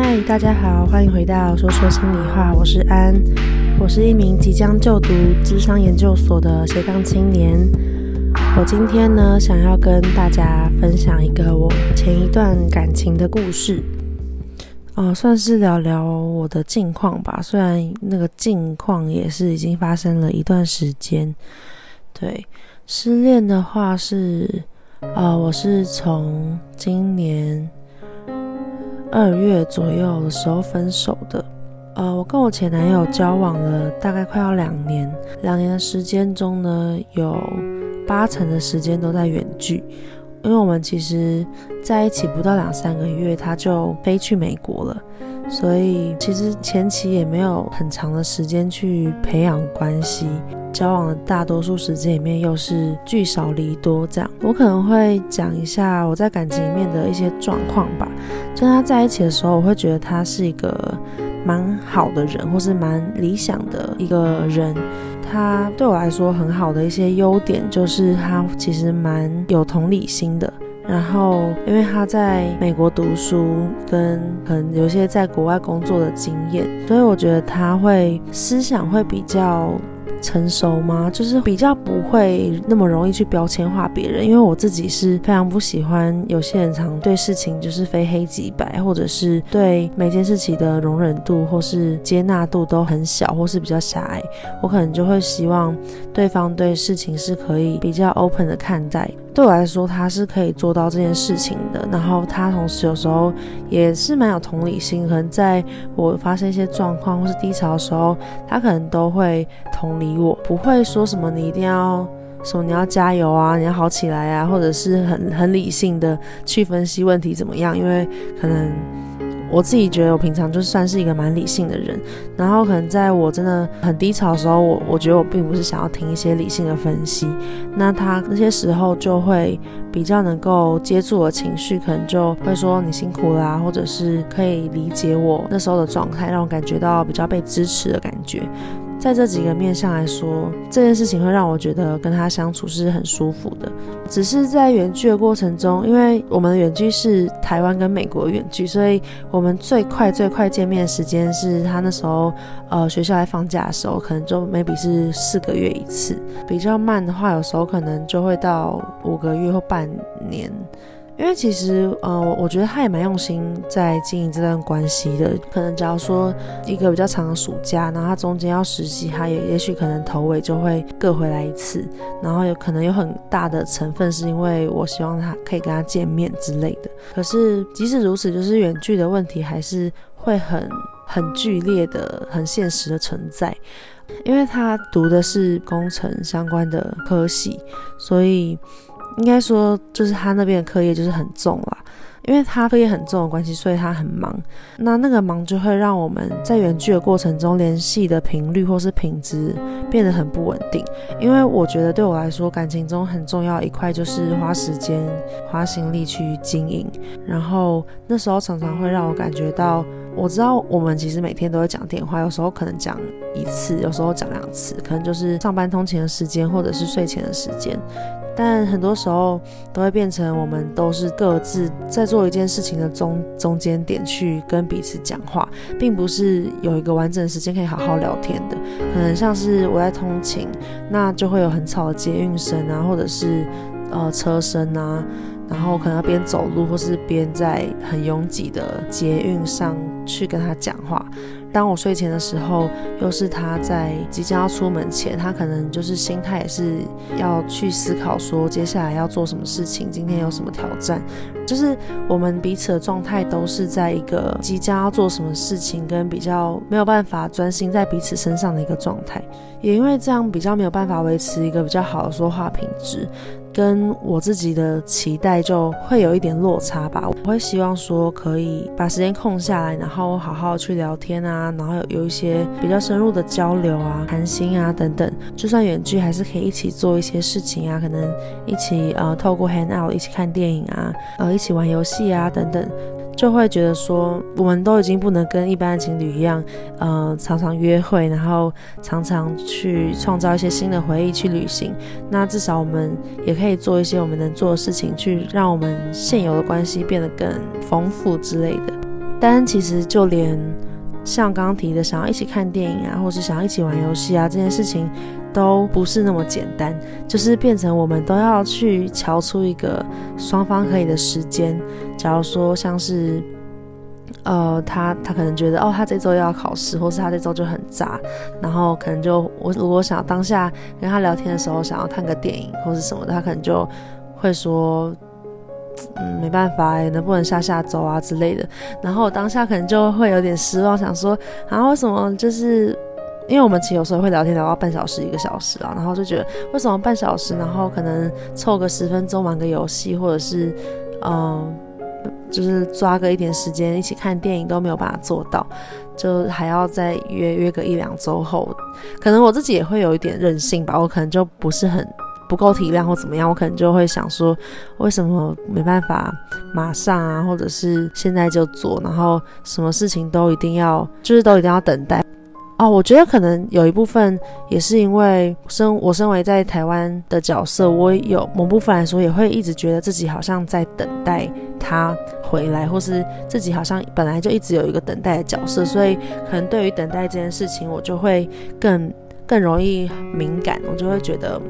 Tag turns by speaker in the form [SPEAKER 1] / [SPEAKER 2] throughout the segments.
[SPEAKER 1] 嗨，大家好，欢迎回到说说心里话，我是安，我是一名即将就读智商研究所的斜杠青年。我今天呢，想要跟大家分享一个我前一段感情的故事，哦，算是聊聊我的近况吧。虽然那个近况也是已经发生了一段时间。对，失恋的话是，呃，我是从今年。二月左右的时候分手的，呃，我跟我前男友交往了大概快要两年，两年的时间中呢，有八成的时间都在远距，因为我们其实在一起不到两三个月，他就飞去美国了，所以其实前期也没有很长的时间去培养关系。交往的大多数时间里面，又是聚少离多这样。我可能会讲一下我在感情里面的一些状况吧。跟他在一起的时候，我会觉得他是一个蛮好的人，或是蛮理想的一个人。他对我来说很好的一些优点，就是他其实蛮有同理心的。然后，因为他在美国读书，跟可能有些在国外工作的经验，所以我觉得他会思想会比较。成熟吗？就是比较不会那么容易去标签化别人，因为我自己是非常不喜欢有些人常对事情就是非黑即白，或者是对每件事情的容忍度或是接纳度都很小，或是比较狭隘。我可能就会希望对方对事情是可以比较 open 的看待。对我来说，他是可以做到这件事情的。然后他同时有时候也是蛮有同理心，可能在我发生一些状况或是低潮的时候，他可能都会同理我，不会说什么你一定要什么你要加油啊，你要好起来啊，或者是很很理性的去分析问题怎么样，因为可能。我自己觉得我平常就算是一个蛮理性的人，然后可能在我真的很低潮的时候，我我觉得我并不是想要听一些理性的分析，那他那些时候就会比较能够接住我情绪，可能就会说你辛苦啦，或者是可以理解我那时候的状态，让我感觉到比较被支持的感觉。在这几个面向来说，这件事情会让我觉得跟他相处是很舒服的。只是在远距的过程中，因为我们的远距是台湾跟美国远距，所以我们最快最快见面的时间是他那时候呃学校在放假的时候，可能就 maybe 是四个月一次。比较慢的话，有时候可能就会到五个月或半年。因为其实，呃，我觉得他也蛮用心在经营这段关系的。可能假如说一个比较长的暑假，然后他中间要实习，他也也许可能头尾就会各回来一次。然后有可能有很大的成分是因为我希望他可以跟他见面之类的。可是即使如此，就是远距的问题还是会很很剧烈的、很现实的存在。因为他读的是工程相关的科系，所以。应该说，就是他那边的课业就是很重啦，因为他课业很重的关系，所以他很忙。那那个忙就会让我们在远距的过程中联系的频率或是品质变得很不稳定。因为我觉得对我来说，感情中很重要一块就是花时间、花心力去经营。然后那时候常常会让我感觉到，我知道我们其实每天都会讲电话，有时候可能讲一次，有时候讲两次，可能就是上班通勤的时间或者是睡前的时间。但很多时候都会变成我们都是各自在做一件事情的中中间点去跟彼此讲话，并不是有一个完整的时间可以好好聊天的。可能像是我在通勤，那就会有很吵的捷运声啊，或者是呃车声啊，然后可能要边走路或是边在很拥挤的捷运上去跟他讲话。当我睡前的时候，又是他在即将要出门前，他可能就是心态也是要去思考说接下来要做什么事情，今天有什么挑战，就是我们彼此的状态都是在一个即将要做什么事情，跟比较没有办法专心在彼此身上的一个状态，也因为这样比较没有办法维持一个比较好的说话品质。跟我自己的期待就会有一点落差吧。我会希望说可以把时间空下来，然后好好去聊天啊，然后有有一些比较深入的交流啊、谈心啊等等。就算远距，还是可以一起做一些事情啊，可能一起呃透过 hang out 一起看电影啊，呃一起玩游戏啊等等。就会觉得说，我们都已经不能跟一般的情侣一样，呃，常常约会，然后常常去创造一些新的回忆，去旅行。那至少我们也可以做一些我们能做的事情，去让我们现有的关系变得更丰富之类的。但其实就连像刚刚提的，想要一起看电影啊，或是想要一起玩游戏啊，这件事情都不是那么简单，就是变成我们都要去瞧出一个双方可以的时间。假如说像是。呃，他他可能觉得哦，他这周又要考试，或是他这周就很渣，然后可能就我如果想当下跟他聊天的时候，想要看个电影或是什么的，他可能就会说，嗯，没办法，能不能下下周啊之类的。然后我当下可能就会有点失望，想说啊，为什么就是因为我们其实有时候会聊天聊到半小时一个小时啊，然后就觉得为什么半小时，然后可能凑个十分钟玩个游戏，或者是嗯。就是抓个一点时间一起看电影都没有办法做到，就还要再约约个一两周后，可能我自己也会有一点任性吧，我可能就不是很不够体谅或怎么样，我可能就会想说，为什么没办法马上啊，或者是现在就做，然后什么事情都一定要，就是都一定要等待。哦，我觉得可能有一部分也是因为身我身为在台湾的角色，我有某部分来说也会一直觉得自己好像在等待他回来，或是自己好像本来就一直有一个等待的角色，所以可能对于等待这件事情，我就会更更容易敏感，我就会觉得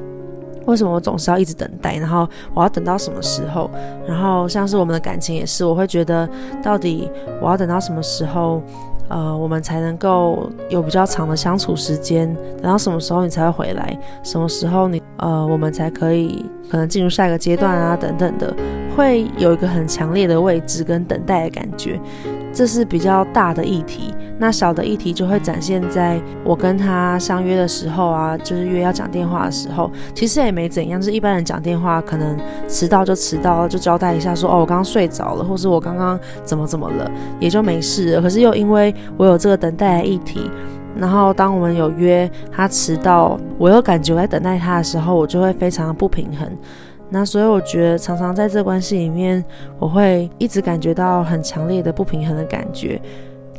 [SPEAKER 1] 为什么我总是要一直等待，然后我要等到什么时候？然后像是我们的感情也是，我会觉得到底我要等到什么时候？呃，我们才能够有比较长的相处时间。等到什么时候你才会回来？什么时候你呃，我们才可以可能进入下一个阶段啊？等等的，会有一个很强烈的位置跟等待的感觉。这是比较大的议题，那小的议题就会展现在我跟他相约的时候啊，就是约要讲电话的时候，其实也没怎样，就是一般人讲电话可能迟到就迟到，就交代一下说哦，我刚刚睡着了，或是我刚刚怎么怎么了，也就没事了。可是又因为我有这个等待的议题，然后当我们有约他迟到，我又感觉我在等待他的时候，我就会非常的不平衡。那所以我觉得，常常在这关系里面，我会一直感觉到很强烈的不平衡的感觉。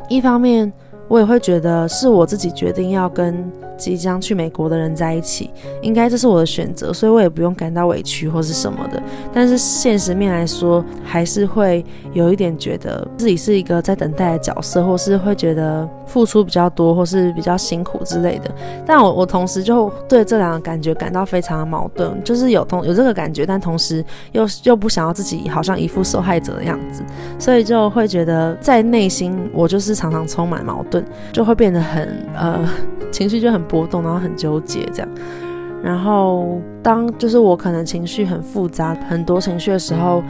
[SPEAKER 1] 一方面，我也会觉得是我自己决定要跟即将去美国的人在一起，应该这是我的选择，所以我也不用感到委屈或是什么的。但是现实面来说，还是会有一点觉得自己是一个在等待的角色，或是会觉得付出比较多，或是比较辛苦之类的。但我我同时就对这两个感觉感到非常的矛盾，就是有同有这个感觉，但同时又又不想要自己好像一副受害者的样子，所以就会觉得在内心我就是常常充满矛盾。就会变得很呃，情绪就很波动，然后很纠结这样。然后当就是我可能情绪很复杂，很多情绪的时候。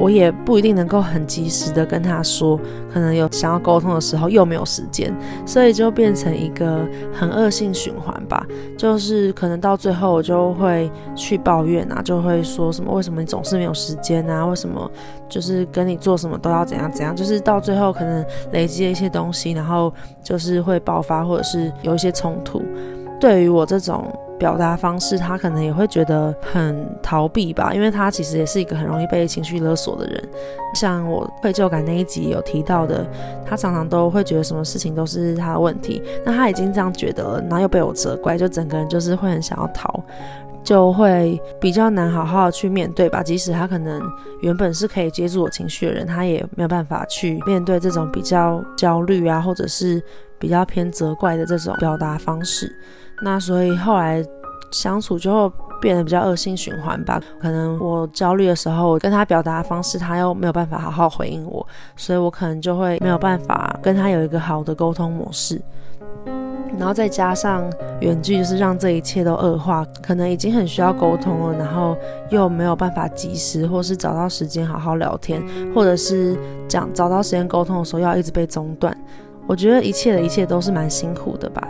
[SPEAKER 1] 我也不一定能够很及时的跟他说，可能有想要沟通的时候又没有时间，所以就变成一个很恶性循环吧。就是可能到最后我就会去抱怨啊，就会说什么为什么你总是没有时间啊？为什么就是跟你做什么都要怎样怎样？就是到最后可能累积了一些东西，然后就是会爆发或者是有一些冲突。对于我这种。表达方式，他可能也会觉得很逃避吧，因为他其实也是一个很容易被情绪勒索的人。像我愧疚感那一集有提到的，他常常都会觉得什么事情都是他的问题。那他已经这样觉得了，然后又被我责怪，就整个人就是会很想要逃，就会比较难好好去面对吧。即使他可能原本是可以接住我情绪的人，他也没有办法去面对这种比较焦虑啊，或者是比较偏责怪的这种表达方式。那所以后来相处就会变得比较恶性循环吧。可能我焦虑的时候，我跟他表达方式，他又没有办法好好回应我，所以我可能就会没有办法跟他有一个好的沟通模式。然后再加上远距，就是让这一切都恶化。可能已经很需要沟通了，然后又没有办法及时或是找到时间好好聊天，或者是讲找到时间沟通的时候要一直被中断。我觉得一切的一切都是蛮辛苦的吧。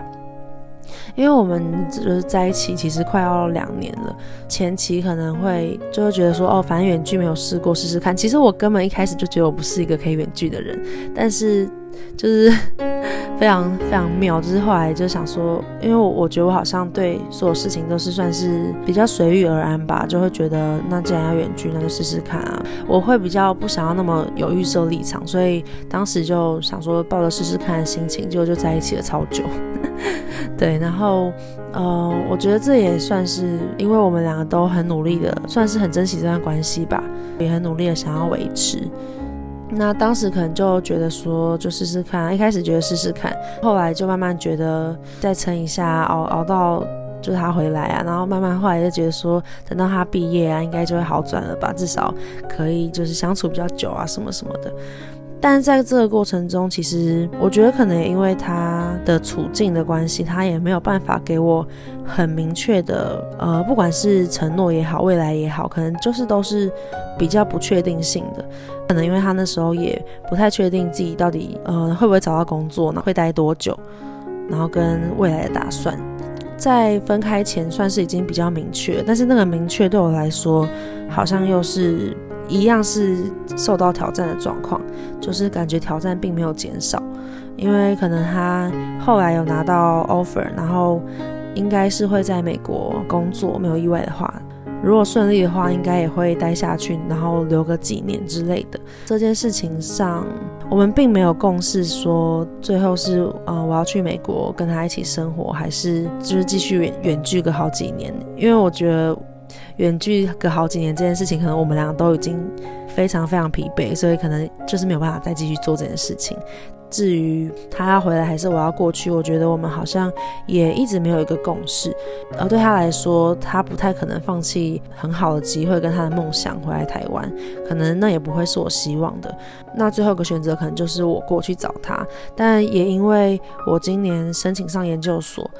[SPEAKER 1] 因为我们就是在一起，其实快要两年了。前期可能会就会觉得说，哦，反正远距没有试过，试试看。其实我根本一开始就觉得我不是一个可以远距的人，但是就是非常非常妙。就是后来就想说，因为我我觉得我好像对所有事情都是算是比较随遇而安吧，就会觉得那既然要远距，那就试试看啊。我会比较不想要那么有预设立场，所以当时就想说抱着试试看的心情，结果就在一起了超久。对，然后，呃，我觉得这也算是，因为我们两个都很努力的，算是很珍惜这段关系吧，也很努力的想要维持。那当时可能就觉得说，就试试看，一开始觉得试试看，后来就慢慢觉得再撑一下，熬熬到就是他回来啊，然后慢慢后来就觉得说，等到他毕业啊，应该就会好转了吧，至少可以就是相处比较久啊，什么什么的。但在这个过程中，其实我觉得可能因为他的处境的关系，他也没有办法给我很明确的，呃，不管是承诺也好，未来也好，可能就是都是比较不确定性的。可能因为他那时候也不太确定自己到底呃会不会找到工作呢，会待多久，然后跟未来的打算，在分开前算是已经比较明确，但是那个明确对我来说，好像又是。一样是受到挑战的状况，就是感觉挑战并没有减少，因为可能他后来有拿到 offer，然后应该是会在美国工作，没有意外的话，如果顺利的话，应该也会待下去，然后留个几年之类的。这件事情上，我们并没有共识说最后是呃我要去美国跟他一起生活，还是就是继续远远距个好几年，因为我觉得。远距隔好几年这件事情，可能我们两个都已经非常非常疲惫，所以可能就是没有办法再继续做这件事情。至于他要回来还是我要过去，我觉得我们好像也一直没有一个共识。而对他来说，他不太可能放弃很好的机会跟他的梦想回来台湾，可能那也不会是我希望的。那最后一个选择可能就是我过去找他，但也因为我今年申请上研究所。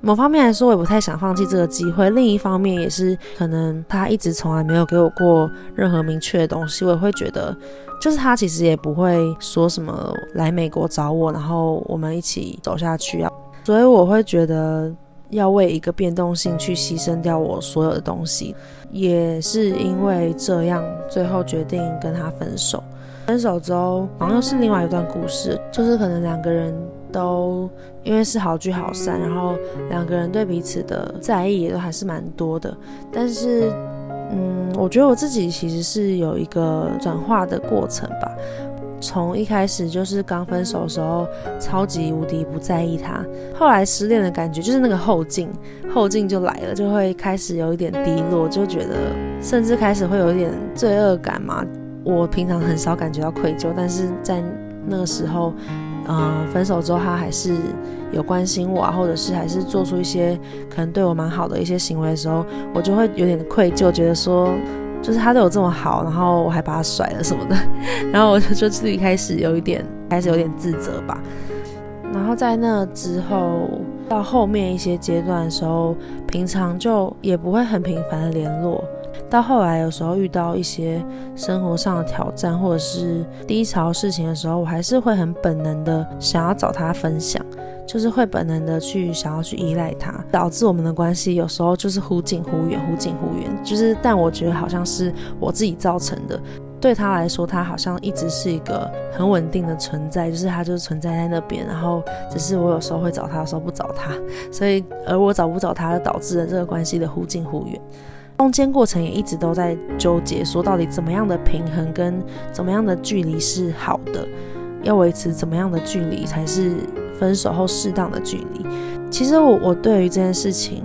[SPEAKER 1] 某方面来说，我也不太想放弃这个机会。另一方面，也是可能他一直从来没有给我过任何明确的东西，我也会觉得，就是他其实也不会说什么来美国找我，然后我们一起走下去啊。所以我会觉得要为一个变动性去牺牲掉我所有的东西，也是因为这样，最后决定跟他分手。分手之后，好像又是另外一段故事，就是可能两个人。都因为是好聚好散，然后两个人对彼此的在意也都还是蛮多的。但是，嗯，我觉得我自己其实是有一个转化的过程吧。从一开始就是刚分手的时候，超级无敌不在意他，后来失恋的感觉就是那个后劲，后劲就来了，就会开始有一点低落，就觉得甚至开始会有一点罪恶感嘛。我平常很少感觉到愧疚，但是在那个时候。嗯，分手之后他还是有关心我啊，或者是还是做出一些可能对我蛮好的一些行为的时候，我就会有点愧疚，觉得说就是他对我这么好，然后我还把他甩了什么的，然后我就就自己开始有一点开始有点自责吧。然后在那之后到后面一些阶段的时候，平常就也不会很频繁的联络。到后来，有时候遇到一些生活上的挑战或者是低潮事情的时候，我还是会很本能的想要找他分享，就是会本能的去想要去依赖他，导致我们的关系有时候就是忽近忽远，忽近忽远。就是，但我觉得好像是我自己造成的。对他来说，他好像一直是一个很稳定的存在，就是他就是存在在那边，然后只是我有时候会找他，有时候不找他，所以而我找不找他，就导致了这个关系的忽近忽远。中间过程也一直都在纠结，说到底怎么样的平衡跟怎么样的距离是好的，要维持怎么样的距离才是分手后适当的距离。其实我我对于这件事情，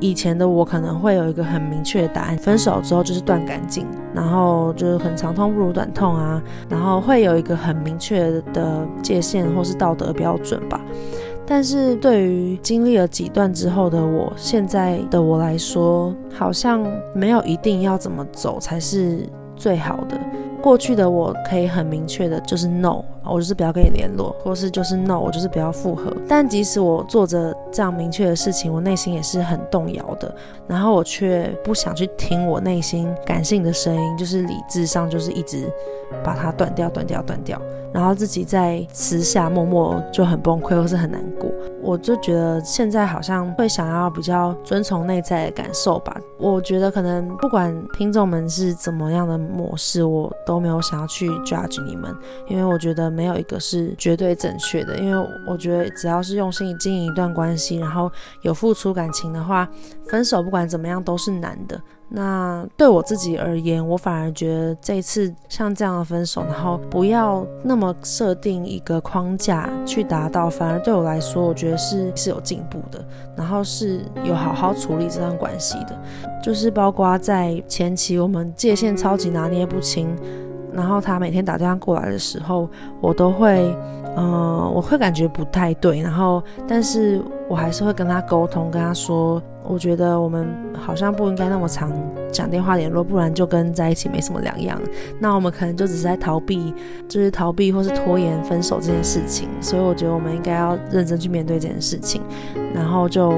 [SPEAKER 1] 以前的我可能会有一个很明确的答案，分手之后就是断干净，然后就是很长痛不如短痛啊，然后会有一个很明确的界限或是道德标准吧。但是对于经历了几段之后的我，现在的我来说，好像没有一定要怎么走才是最好的。过去的我可以很明确的，就是 no，我就是不要跟你联络，或是就是 no，我就是不要复合。但即使我做着这样明确的事情，我内心也是很动摇的。然后我却不想去听我内心感性的声音，就是理智上就是一直把它断掉、断掉、断掉。然后自己在私下默默就很崩溃，或是很难过。我就觉得现在好像会想要比较遵从内在的感受吧。我觉得可能不管听众们是怎么样的模式，我都没有想要去 judge 你们，因为我觉得没有一个是绝对正确的。因为我觉得只要是用心经营一段关系，然后有付出感情的话，分手不管怎么样都是难的。那对我自己而言，我反而觉得这次像这样的分手，然后不要那么设定一个框架去达到，反而对我来说，我觉得是是有进步的，然后是有好好处理这段关系的，就是包括在前期我们界限超级拿捏不清。然后他每天打电话过来的时候，我都会，嗯、呃，我会感觉不太对，然后，但是我还是会跟他沟通，跟他说，我觉得我们好像不应该那么常讲电话联络，不然就跟在一起没什么两样。那我们可能就只是在逃避，就是逃避或是拖延分手这件事情。所以我觉得我们应该要认真去面对这件事情，然后就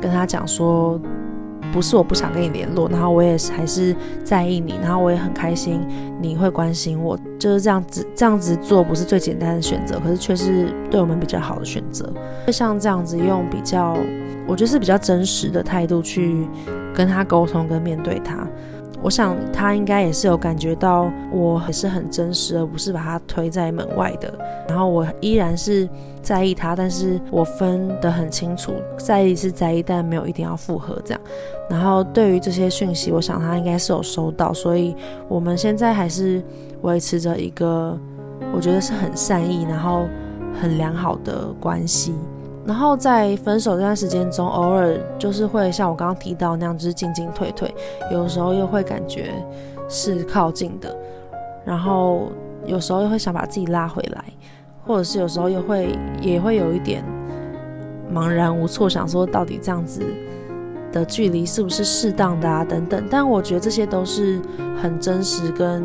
[SPEAKER 1] 跟他讲说。不是我不想跟你联络，然后我也还是在意你，然后我也很开心你会关心我，就是这样子，这样子做不是最简单的选择，可是却是对我们比较好的选择。就像这样子用比较，我觉得是比较真实的态度去跟他沟通跟面对他。我想他应该也是有感觉到我也是很真实，而不是把他推在门外的。然后我依然是在意他，但是我分得很清楚，在意是在意，但没有一定要复合这样。然后对于这些讯息，我想他应该是有收到，所以我们现在还是维持着一个我觉得是很善意，然后很良好的关系。然后在分手这段时间中，偶尔就是会像我刚刚提到那样，就是进进退退，有时候又会感觉是靠近的，然后有时候又会想把自己拉回来，或者是有时候又会也会有一点茫然无措，想说到底这样子的距离是不是适当的啊等等。但我觉得这些都是很真实跟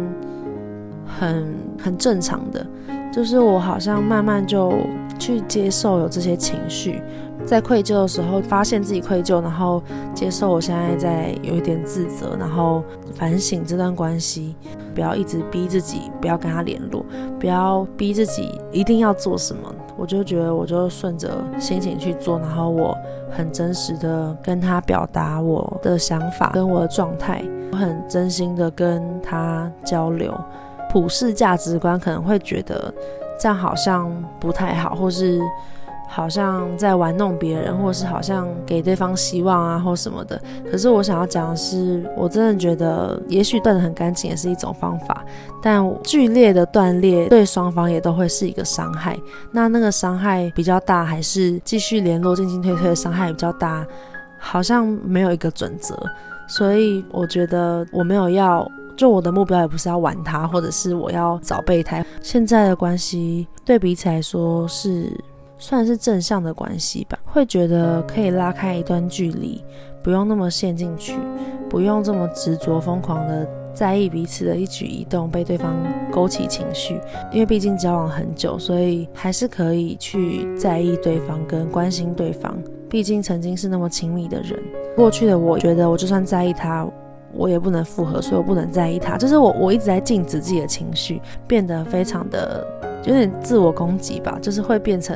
[SPEAKER 1] 很很正常的，就是我好像慢慢就。去接受有这些情绪，在愧疚的时候发现自己愧疚，然后接受我现在在有一点自责，然后反省这段关系，不要一直逼自己不要跟他联络，不要逼自己一定要做什么。我就觉得我就顺着心情去做，然后我很真实的跟他表达我的想法跟我的状态，我很真心的跟他交流。普世价值观可能会觉得。这样好像不太好，或是好像在玩弄别人，或是好像给对方希望啊，或什么的。可是我想要讲的是，我真的觉得，也许断得很干净也是一种方法，但剧烈的断裂对双方也都会是一个伤害。那那个伤害比较大，还是继续联络进进退退的伤害比较大？好像没有一个准则，所以我觉得我没有要。就我的目标也不是要玩他，或者是我要找备胎。现在的关系对彼此来说是算是正向的关系吧，会觉得可以拉开一段距离，不用那么陷进去，不用这么执着疯狂的在意彼此的一举一动，被对方勾起情绪。因为毕竟交往很久，所以还是可以去在意对方跟关心对方。毕竟曾经是那么亲密的人，过去的我觉得我就算在意他。我也不能复合，所以我不能在意他。就是我，我一直在禁止自己的情绪，变得非常的有点自我攻击吧。就是会变成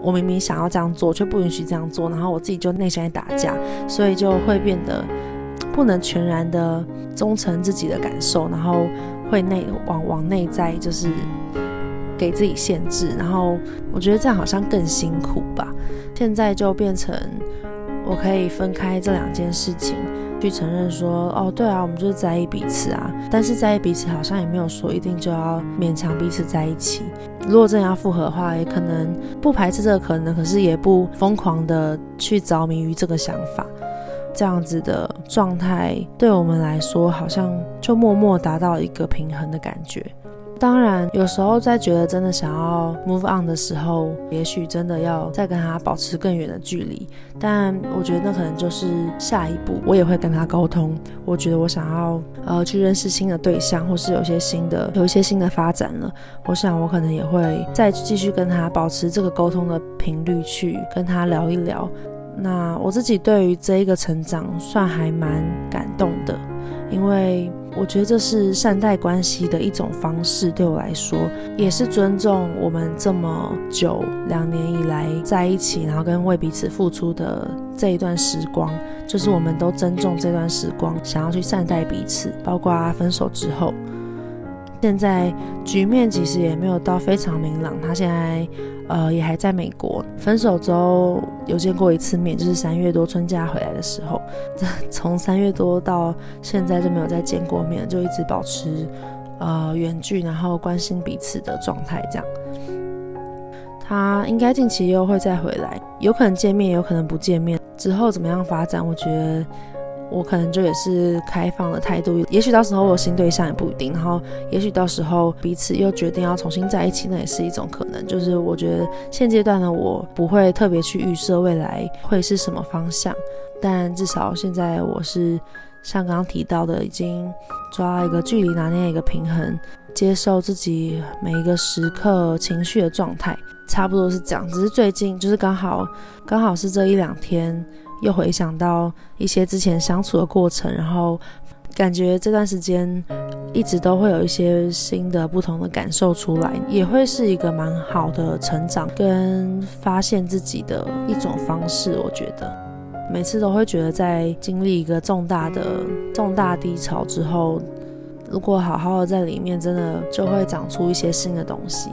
[SPEAKER 1] 我明明想要这样做，却不允许这样做，然后我自己就内心在打架，所以就会变得不能全然的忠诚自己的感受，然后会内往往内在就是给自己限制。然后我觉得这样好像更辛苦吧。现在就变成我可以分开这两件事情。去承认说，哦，对啊，我们就是在意彼此啊，但是在意彼此好像也没有说一定就要勉强彼此在一起。如果真的要复合的话，也可能不排斥这个可能，可是也不疯狂的去着迷于这个想法。这样子的状态对我们来说，好像就默默达到一个平衡的感觉。当然，有时候在觉得真的想要 move on 的时候，也许真的要再跟他保持更远的距离。但我觉得那可能就是下一步，我也会跟他沟通。我觉得我想要呃去认识新的对象，或是有些新的有一些新的发展了。我想我可能也会再继续跟他保持这个沟通的频率，去跟他聊一聊。那我自己对于这一个成长算还蛮感动的，因为。我觉得这是善待关系的一种方式，对我来说也是尊重我们这么久两年以来在一起，然后跟为彼此付出的这一段时光，就是我们都尊重这段时光，想要去善待彼此，包括分手之后。现在局面其实也没有到非常明朗，他现在呃也还在美国。分手之后有见过一次面，就是三月多春假回来的时候。从三月多到现在就没有再见过面，就一直保持呃远距，然后关心彼此的状态这样。他应该近期又会再回来，有可能见面，有可能不见面。之后怎么样发展，我觉得。我可能就也是开放的态度。也许到时候我有新对象也不一定，然后也许到时候彼此又决定要重新在一起，那也是一种可能。就是我觉得现阶段的我不会特别去预设未来会是什么方向，但至少现在我是像刚刚提到的，已经抓一个距离，拿捏一个平衡，接受自己每一个时刻情绪的状态，差不多是这样。只是最近就是刚好刚好是这一两天。又回想到一些之前相处的过程，然后感觉这段时间一直都会有一些新的、不同的感受出来，也会是一个蛮好的成长跟发现自己的一种方式。我觉得每次都会觉得，在经历一个重大的重大低潮之后，如果好好的在里面，真的就会长出一些新的东西。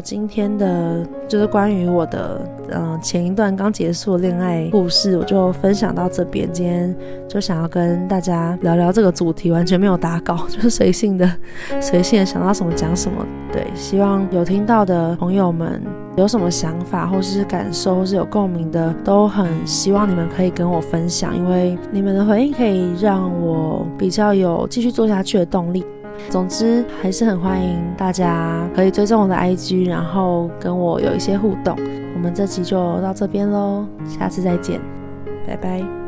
[SPEAKER 1] 今天的就是关于我的嗯、前一段刚结束恋爱故事，我就分享到这边。今天就想要跟大家聊聊这个主题，完全没有打稿，就是随性的 随性的想到什么讲什么。对，希望有听到的朋友们有什么想法或是感受或是有共鸣的，都很希望你们可以跟我分享，因为你们的回应可以让我比较有继续做下去的动力。总之，还是很欢迎大家可以追踪我的 IG，然后跟我有一些互动。我们这期就到这边喽，下次再见，拜拜。